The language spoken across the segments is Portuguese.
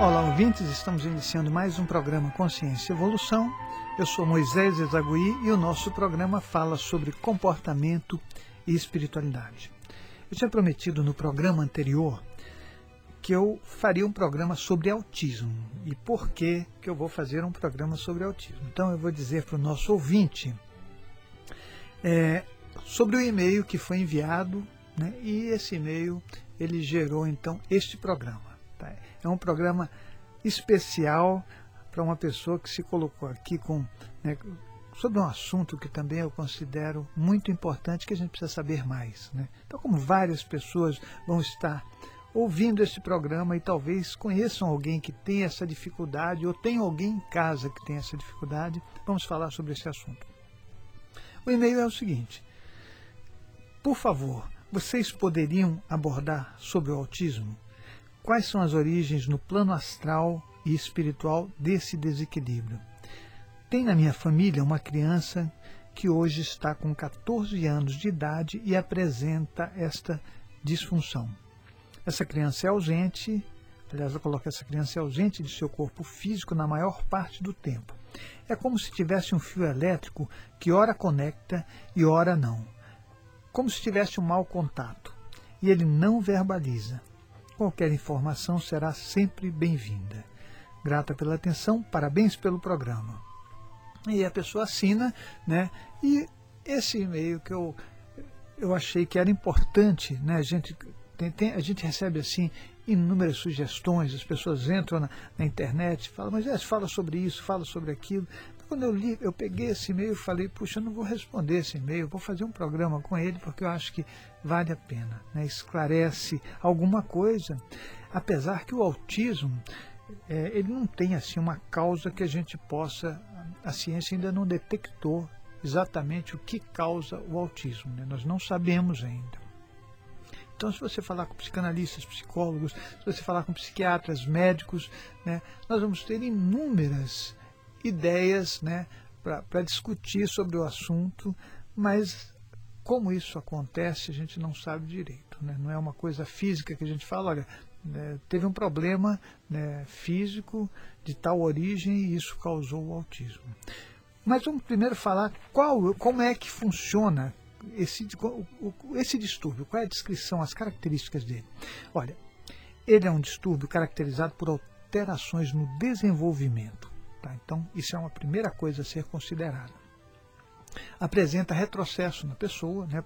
Olá, ouvintes, estamos iniciando mais um programa Consciência e Evolução. Eu sou Moisés Ezagui e o nosso programa fala sobre comportamento e espiritualidade. Eu tinha prometido no programa anterior que eu faria um programa sobre autismo. E por que, que eu vou fazer um programa sobre autismo? Então eu vou dizer para o nosso ouvinte é, sobre o e-mail que foi enviado, né, e esse e-mail ele gerou então este programa. Tá? É um programa especial para uma pessoa que se colocou aqui com né, sobre um assunto que também eu considero muito importante que a gente precisa saber mais. Né? Então, como várias pessoas vão estar ouvindo esse programa e talvez conheçam alguém que tem essa dificuldade ou tem alguém em casa que tem essa dificuldade, vamos falar sobre esse assunto. O e-mail é o seguinte: Por favor, vocês poderiam abordar sobre o autismo? Quais são as origens no plano astral e espiritual desse desequilíbrio? Tem na minha família uma criança que hoje está com 14 anos de idade e apresenta esta disfunção. Essa criança é ausente, aliás, eu coloco essa criança é ausente de seu corpo físico na maior parte do tempo. É como se tivesse um fio elétrico que ora conecta e ora não. Como se tivesse um mau contato. E ele não verbaliza. Qualquer informação será sempre bem-vinda. Grata pela atenção, parabéns pelo programa. E a pessoa assina, né? E esse e-mail que eu, eu achei que era importante, né? A gente, tem, tem, a gente recebe assim inúmeras sugestões, as pessoas entram na, na internet falam, mas é, fala sobre isso, fala sobre aquilo. Quando eu li, eu peguei esse e-mail e falei, puxa, eu não vou responder esse e-mail, vou fazer um programa com ele porque eu acho que vale a pena, né? esclarece alguma coisa, apesar que o autismo é, ele não tem assim uma causa que a gente possa, a ciência ainda não detectou exatamente o que causa o autismo, né? nós não sabemos ainda. Então, se você falar com psicanalistas, psicólogos, se você falar com psiquiatras, médicos, né, nós vamos ter inúmeras ideias né, para discutir sobre o assunto, mas como isso acontece, a gente não sabe direito. Né? Não é uma coisa física que a gente fala, olha, né, teve um problema né, físico de tal origem e isso causou o autismo. Mas vamos primeiro falar qual, como é que funciona esse, esse distúrbio, qual é a descrição, as características dele. Olha, ele é um distúrbio caracterizado por alterações no desenvolvimento. Tá? Então, isso é uma primeira coisa a ser considerada. Apresenta retrocesso na pessoa, né?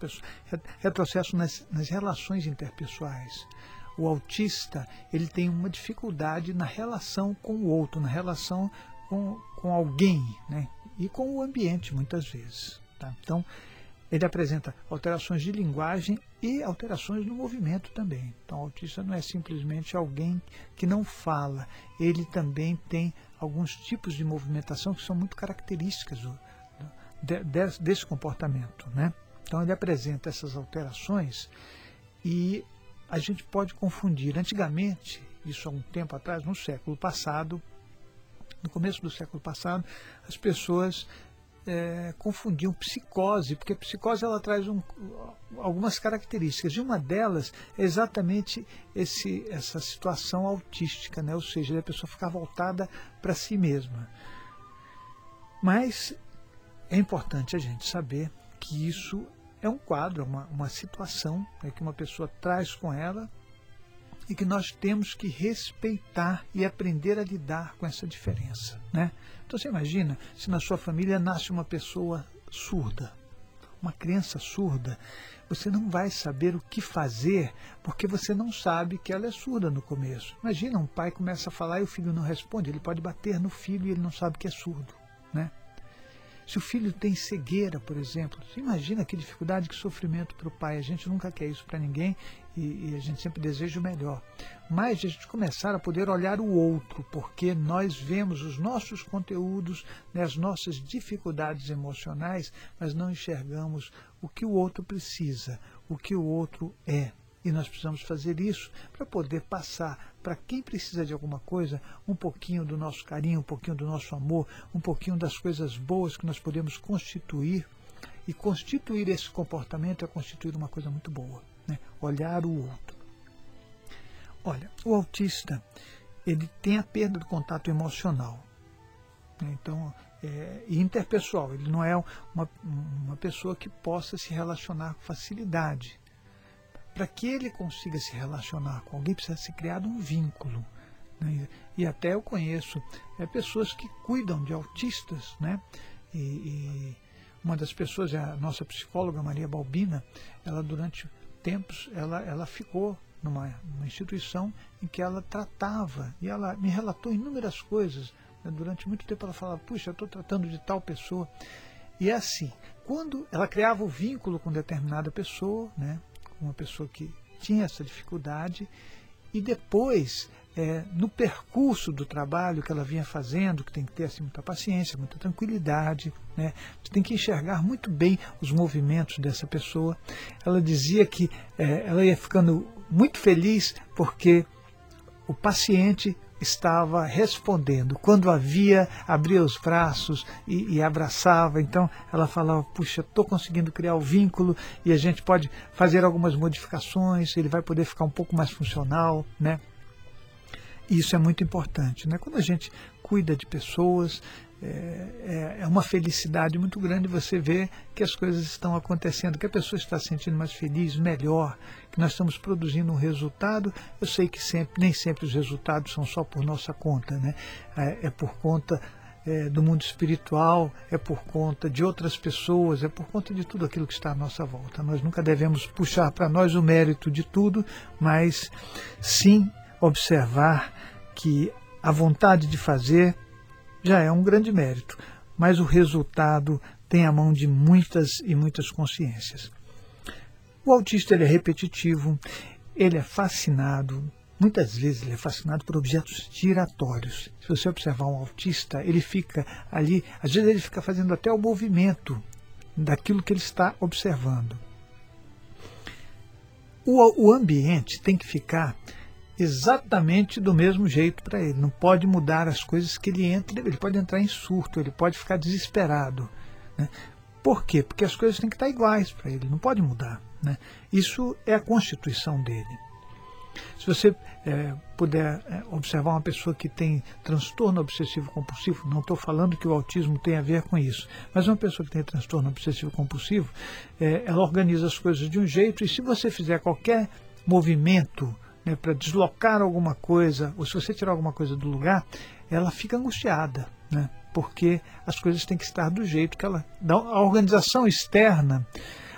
retrocesso nas, nas relações interpessoais. O autista ele tem uma dificuldade na relação com o outro, na relação com, com alguém né? e com o ambiente, muitas vezes. Tá? Então, ele apresenta alterações de linguagem e alterações no movimento também. Então, o autista não é simplesmente alguém que não fala, ele também tem alguns tipos de movimentação que são muito características do, de, desse comportamento. Né? Então, ele apresenta essas alterações e a gente pode confundir. Antigamente, isso há um tempo atrás, no século passado, no começo do século passado, as pessoas é, confundiam psicose, porque a psicose ela traz um, algumas características, e uma delas é exatamente esse, essa situação autística, né? ou seja, a pessoa ficar voltada para si mesma. Mas é importante a gente saber que isso é um quadro, uma, uma situação né, que uma pessoa traz com ela e que nós temos que respeitar e aprender a lidar com essa diferença. Né? Então você imagina se na sua família nasce uma pessoa surda, uma criança surda, você não vai saber o que fazer porque você não sabe que ela é surda no começo. Imagina, um pai começa a falar e o filho não responde, ele pode bater no filho e ele não sabe que é surdo. Né? Se o filho tem cegueira, por exemplo, imagina que dificuldade, que sofrimento para o pai. A gente nunca quer isso para ninguém e, e, a gente sempre deseja o melhor. Mas a gente começar a poder olhar o outro, porque nós vemos os nossos conteúdos, né, as nossas dificuldades emocionais, mas não enxergamos o que o outro precisa, o que o outro é. E nós precisamos fazer isso para poder passar para quem precisa de alguma coisa um pouquinho do nosso carinho, um pouquinho do nosso amor, um pouquinho das coisas boas que nós podemos constituir. E constituir esse comportamento é constituir uma coisa muito boa, né? olhar o outro. Olha, o autista ele tem a perda do contato emocional. Né? Então, é, interpessoal, ele não é uma, uma pessoa que possa se relacionar com facilidade. Para que ele consiga se relacionar com alguém, precisa ser criado um vínculo. Né? E até eu conheço é, pessoas que cuidam de autistas, né? E, e, uma das pessoas, é a nossa psicóloga Maria Balbina, ela durante tempos ela, ela ficou numa, numa instituição em que ela tratava e ela me relatou inúmeras coisas. Né? Durante muito tempo ela falava, puxa, eu estou tratando de tal pessoa. E é assim, quando ela criava o vínculo com determinada pessoa, né, uma pessoa que tinha essa dificuldade, e depois é, no percurso do trabalho que ela vinha fazendo, que tem que ter assim, muita paciência, muita tranquilidade, né? você tem que enxergar muito bem os movimentos dessa pessoa. Ela dizia que é, ela ia ficando muito feliz porque o paciente estava respondendo. Quando havia, abria os braços e, e abraçava. Então ela falava: Puxa, estou conseguindo criar o vínculo e a gente pode fazer algumas modificações, ele vai poder ficar um pouco mais funcional. Né? Isso é muito importante. Né? Quando a gente cuida de pessoas, é, é, é, uma felicidade muito grande você ver que as coisas estão acontecendo, que a pessoa está se sentindo mais feliz, melhor, que nós estamos produzindo um resultado. Eu sei que sempre, nem sempre os resultados são só por nossa conta, né? é, é por conta é, do mundo espiritual, é por conta de outras pessoas, é por conta de tudo aquilo que está à nossa volta. Nós nunca devemos puxar para nós o mérito de tudo, mas sim observar que a vontade de fazer já é um grande mérito, mas o resultado tem a mão de muitas e muitas consciências. O autista ele é repetitivo, ele é fascinado, muitas vezes ele é fascinado por objetos giratórios. Se você observar um autista, ele fica ali, às vezes ele fica fazendo até o movimento daquilo que ele está observando. O, o ambiente tem que ficar exatamente do mesmo jeito para ele. Não pode mudar as coisas que ele entra. Ele pode entrar em surto, ele pode ficar desesperado. Né? Por quê? Porque as coisas têm que estar iguais para ele, não pode mudar. Né? Isso é a constituição dele. Se você é, puder é, observar uma pessoa que tem transtorno obsessivo compulsivo, não estou falando que o autismo tem a ver com isso, mas uma pessoa que tem transtorno obsessivo compulsivo, é, ela organiza as coisas de um jeito e se você fizer qualquer movimento né, para deslocar alguma coisa, ou se você tirar alguma coisa do lugar, ela fica angustiada, né, porque as coisas têm que estar do jeito que ela. A organização externa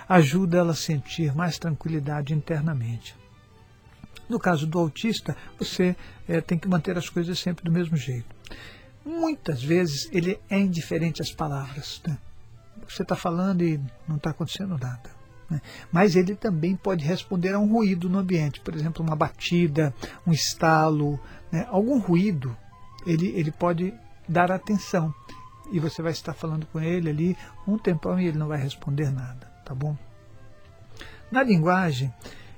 ajuda ela a sentir mais tranquilidade internamente. No caso do autista, você é, tem que manter as coisas sempre do mesmo jeito. Muitas vezes ele é indiferente às palavras. Né? Você está falando e não está acontecendo nada. Né? Mas ele também pode responder a um ruído no ambiente, por exemplo, uma batida, um estalo, né? algum ruído, ele, ele pode dar atenção. E você vai estar falando com ele ali um tempão e ele não vai responder nada, tá bom? Na linguagem,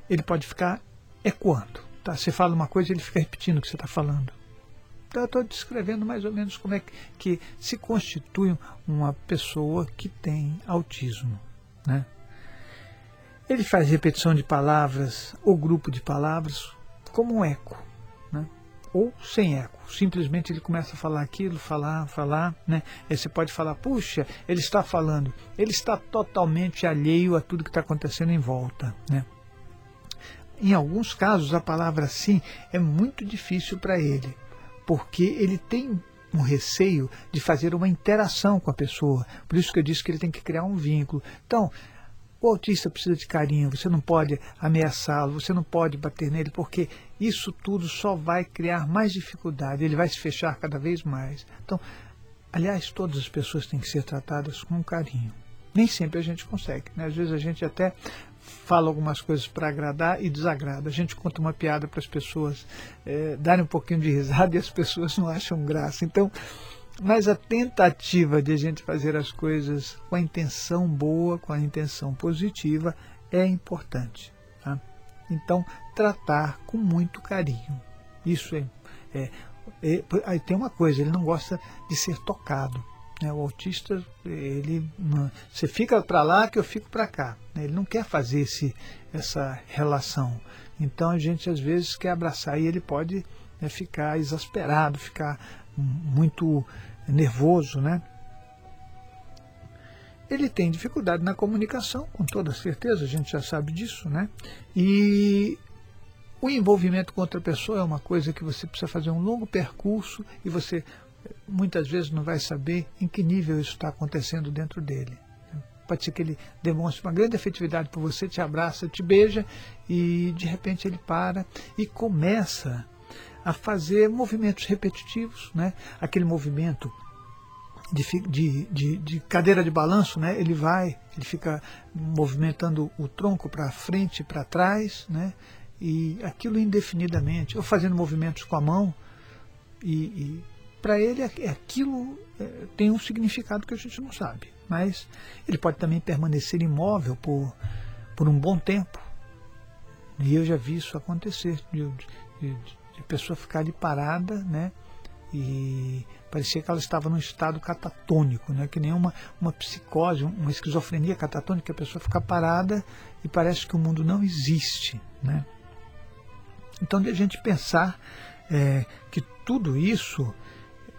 ele pode ficar ecoando. Tá? Você fala uma coisa ele fica repetindo o que você está falando. Então, eu estou descrevendo mais ou menos como é que, que se constitui uma pessoa que tem autismo. Né? Ele faz repetição de palavras ou grupo de palavras como um eco, né? ou sem eco. Simplesmente ele começa a falar aquilo, falar, falar. Né? Aí você pode falar, puxa, ele está falando. Ele está totalmente alheio a tudo que está acontecendo em volta. Né? Em alguns casos, a palavra sim é muito difícil para ele, porque ele tem um receio de fazer uma interação com a pessoa. Por isso que eu disse que ele tem que criar um vínculo. Então, o autista precisa de carinho, você não pode ameaçá-lo, você não pode bater nele, porque isso tudo só vai criar mais dificuldade, ele vai se fechar cada vez mais. Então, aliás, todas as pessoas têm que ser tratadas com carinho. Nem sempre a gente consegue, né? às vezes a gente até fala algumas coisas para agradar e desagrada. A gente conta uma piada para as pessoas é, darem um pouquinho de risada e as pessoas não acham graça. Então, mas a tentativa de a gente fazer as coisas com a intenção boa, com a intenção positiva, é importante. Tá? Então, tratar com muito carinho. Isso é, é, é. Aí tem uma coisa, ele não gosta de ser tocado. Né? O autista, ele. Você fica para lá que eu fico para cá. Né? Ele não quer fazer esse, essa relação. Então a gente às vezes quer abraçar e ele pode né, ficar exasperado, ficar muito nervoso, né? Ele tem dificuldade na comunicação, com toda certeza, a gente já sabe disso, né? E o envolvimento com outra pessoa é uma coisa que você precisa fazer um longo percurso e você muitas vezes não vai saber em que nível isso está acontecendo dentro dele. Pode ser que ele demonstre uma grande afetividade por você, te abraça, te beija e de repente ele para e começa a fazer movimentos repetitivos, né? aquele movimento de, de, de, de, cadeira de balanço, né? ele vai, ele fica movimentando o tronco para frente e para trás, né? e aquilo indefinidamente, ou fazendo movimentos com a mão, e, e para ele aquilo é, tem um significado que a gente não sabe, mas ele pode também permanecer imóvel por, por um bom tempo, e eu já vi isso acontecer, de, de, de pessoa ficar ali parada, né? e parecia que ela estava num estado catatônico, né? que nem uma, uma psicose, uma esquizofrenia catatônica, a pessoa fica parada e parece que o mundo não existe. Né? Então, de a gente pensar é, que tudo isso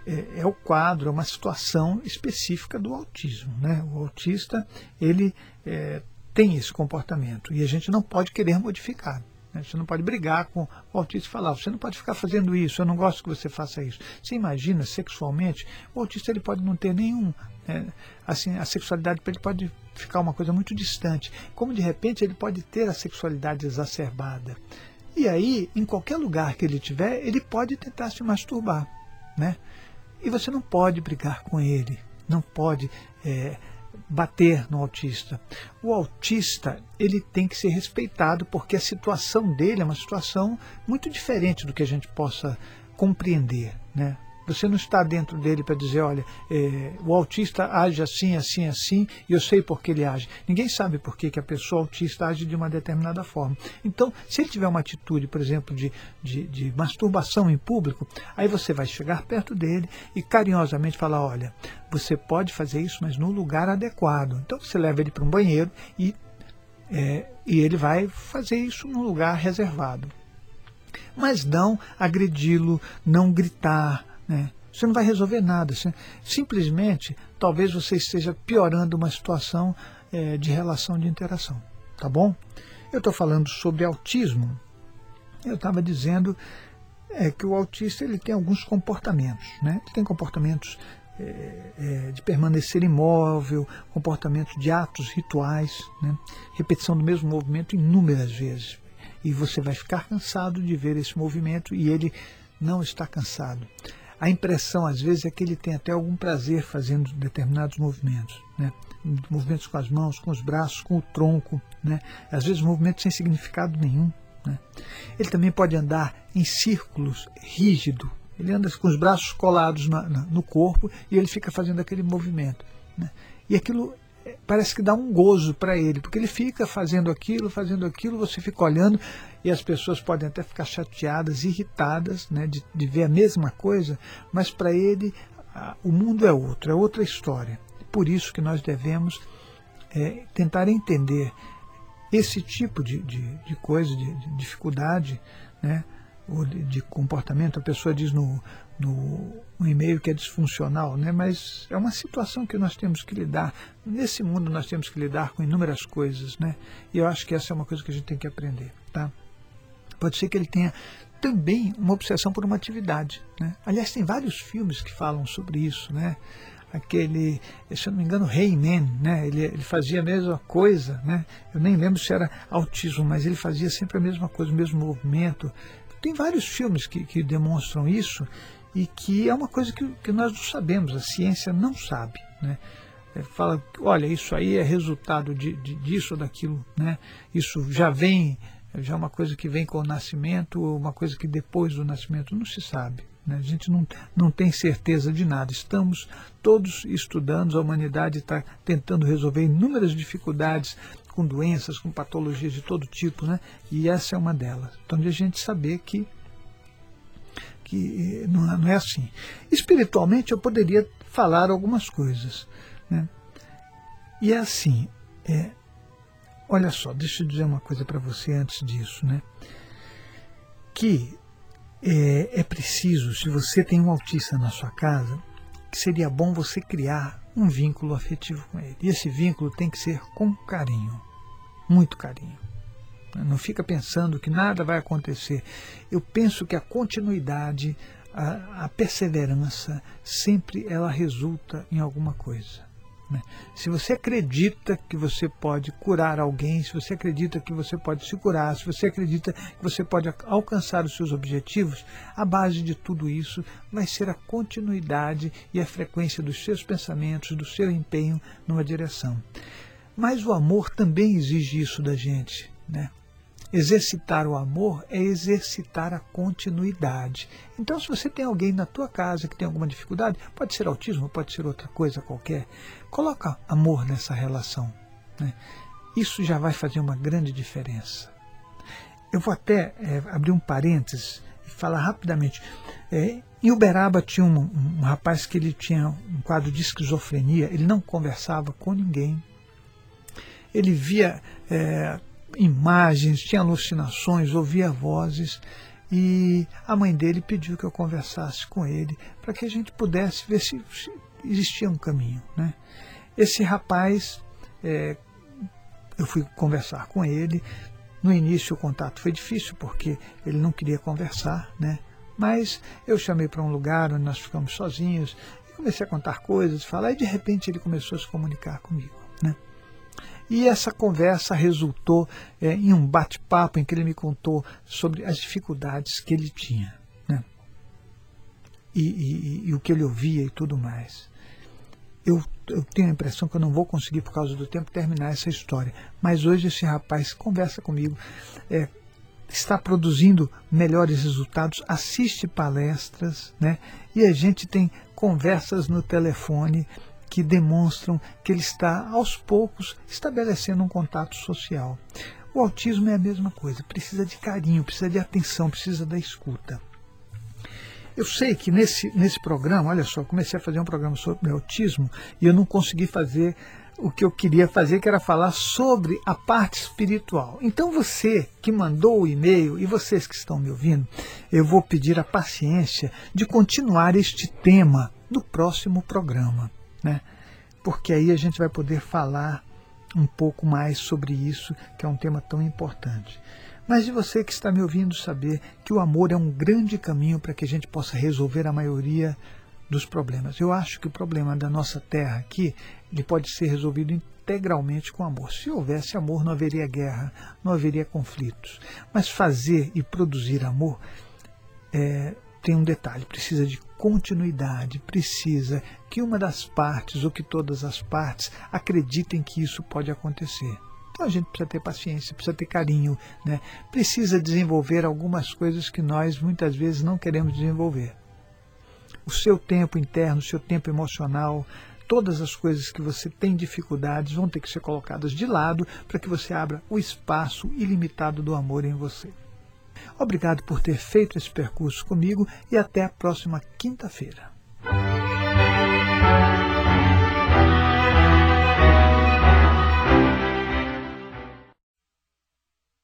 é, é, o quadro, é uma situação específica do autismo. Né? O autista ele é, tem esse comportamento e a gente não pode querer modificar. Né? Você não pode brigar com o autista e falar, você não pode ficar fazendo isso, eu não gosto que você faça isso. Você imagina sexualmente, o autista ele pode não ter nenhum. É, assim, a sexualidade ele pode ficar uma coisa muito distante. Como de repente ele pode ter a sexualidade exacerbada. E aí, em qualquer lugar que ele tiver, ele pode tentar se masturbar. Né? E você não pode brigar com ele, não pode é, bater no autista. O autista ele tem que ser respeitado porque a situação dele é uma situação muito diferente do que a gente possa compreender, né? Você não está dentro dele para dizer, olha, é, o autista age assim, assim, assim, e eu sei por que ele age. Ninguém sabe por que, que a pessoa autista age de uma determinada forma. Então, se ele tiver uma atitude, por exemplo, de, de, de masturbação em público, aí você vai chegar perto dele e carinhosamente falar, olha, você pode fazer isso, mas no lugar adequado. Então você leva ele para um banheiro e, é, e ele vai fazer isso num lugar reservado. Mas não agredi-lo, não gritar, né? Você não vai resolver nada. Você, simplesmente, talvez você esteja piorando uma situação é, de relação de interação. Tá bom? Eu estou falando sobre autismo. Eu estava dizendo é, que o autista ele tem alguns comportamentos. Né? Ele tem comportamentos é, é, de permanecer imóvel, comportamentos de atos rituais, né? repetição do mesmo movimento inúmeras vezes. E você vai ficar cansado de ver esse movimento e ele não está cansado a impressão às vezes é que ele tem até algum prazer fazendo determinados movimentos, né? movimentos com as mãos, com os braços, com o tronco, né? às vezes movimentos sem significado nenhum. Né? Ele também pode andar em círculos rígido, ele anda com os braços colados na, na, no corpo e ele fica fazendo aquele movimento. Né? E aquilo parece que dá um gozo para ele, porque ele fica fazendo aquilo, fazendo aquilo, você fica olhando e as pessoas podem até ficar chateadas, irritadas né, de, de ver a mesma coisa, mas para ele a, o mundo é outro, é outra história. Por isso que nós devemos é, tentar entender esse tipo de, de, de coisa, de, de dificuldade, né, ou de, comportamento. A pessoa diz no, no, no e-mail que é disfuncional, né? mas é uma situação que nós temos que lidar. Nesse mundo nós temos que lidar com inúmeras coisas, né? e eu acho que essa é uma coisa que a gente tem que aprender. Tá? Pode ser que ele tenha também uma obsessão por uma atividade. Né? Aliás, tem vários filmes que falam sobre isso. Né? Aquele, se eu não me engano, Rayman, né? ele, ele fazia a mesma coisa. Né? Eu nem lembro se era autismo, mas ele fazia sempre a mesma coisa, o mesmo movimento. Tem vários filmes que, que demonstram isso e que é uma coisa que, que nós não sabemos, a ciência não sabe. Né? É, fala, olha, isso aí é resultado de, de, disso ou daquilo, né? isso já vem, já é uma coisa que vem com o nascimento ou uma coisa que depois do nascimento, não se sabe. Né? A gente não, não tem certeza de nada. Estamos todos estudando, a humanidade está tentando resolver inúmeras dificuldades com doenças, com patologias de todo tipo, né? e essa é uma delas. Então, de a gente saber que que não, não é assim. Espiritualmente eu poderia falar algumas coisas. Né? E é assim, é, olha só, deixa eu dizer uma coisa para você antes disso. Né? que é, é preciso, se você tem um autista na sua casa, que seria bom você criar um vínculo afetivo com ele. E esse vínculo tem que ser com carinho, muito carinho. Não fica pensando que nada vai acontecer. Eu penso que a continuidade, a, a perseverança, sempre ela resulta em alguma coisa. Né? Se você acredita que você pode curar alguém, se você acredita que você pode se curar, se você acredita que você pode alcançar os seus objetivos, a base de tudo isso vai ser a continuidade e a frequência dos seus pensamentos, do seu empenho numa direção. Mas o amor também exige isso da gente. Né? Exercitar o amor é exercitar a continuidade. Então, se você tem alguém na tua casa que tem alguma dificuldade, pode ser autismo, pode ser outra coisa qualquer, coloca amor nessa relação. Né? Isso já vai fazer uma grande diferença. Eu vou até é, abrir um parênteses e falar rapidamente. É, em Uberaba tinha um, um, rapaz que ele tinha um quadro de esquizofrenia, ele não conversava com ninguém. Ele via é, imagens, tinha alucinações, ouvia vozes. E a mãe dele pediu que eu conversasse com ele para que a gente pudesse ver se, se existia um caminho. Né? Esse rapaz, é, eu fui conversar com ele. No início o contato foi difícil porque ele não queria conversar, né? Mas eu chamei para um lugar onde nós ficamos sozinhos comecei a contar coisas, falar e de repente ele começou a se comunicar comigo, né? E essa conversa resultou é, em um bate-papo em que ele me contou sobre as dificuldades que ele tinha. Né? E, e, e, o que ele ouvia e tudo mais. Eu, eu, tenho a impressão que eu não vou conseguir, por causa do tempo, terminar essa história. Mas hoje esse rapaz conversa comigo, é, está produzindo melhores resultados, assiste palestras, né? e a gente tem conversas no telefone que demonstram que ele está, aos poucos, estabelecendo um contato social. O autismo é a mesma coisa, precisa de carinho, precisa de atenção, precisa da escuta. Eu sei que nesse, nesse programa, olha só, comecei a fazer um programa sobre autismo e eu não consegui fazer o que eu queria fazer, que era falar sobre a parte espiritual. Então você que mandou o e-mail e vocês que estão me ouvindo, eu vou pedir a paciência de continuar este tema no próximo programa né? porque aí a gente vai poder falar um pouco mais sobre isso, que é um tema tão importante. Mas de você que está me ouvindo saber que o amor é um grande caminho para que a gente possa resolver a maioria dos problemas. Eu acho que o problema da nossa terra aqui, ele pode ser resolvido integralmente com amor. Se houvesse amor, não haveria guerra, não haveria conflitos. Mas fazer e produzir amor é, tem um detalhe, precisa de continuidade, precisa que uma das partes ou que todas as partes acreditem que isso pode acontecer. Então a gente precisa ter paciência, precisa ter carinho, né? precisa desenvolver algumas coisas que nós muitas vezes não queremos desenvolver. O seu tempo interno, o seu tempo emocional, todas as coisas que você tem dificuldades vão ter que ser colocadas de lado para que você abra o espaço ilimitado do amor em você. Obrigado por ter feito esse percurso comigo e até a próxima quinta-feira.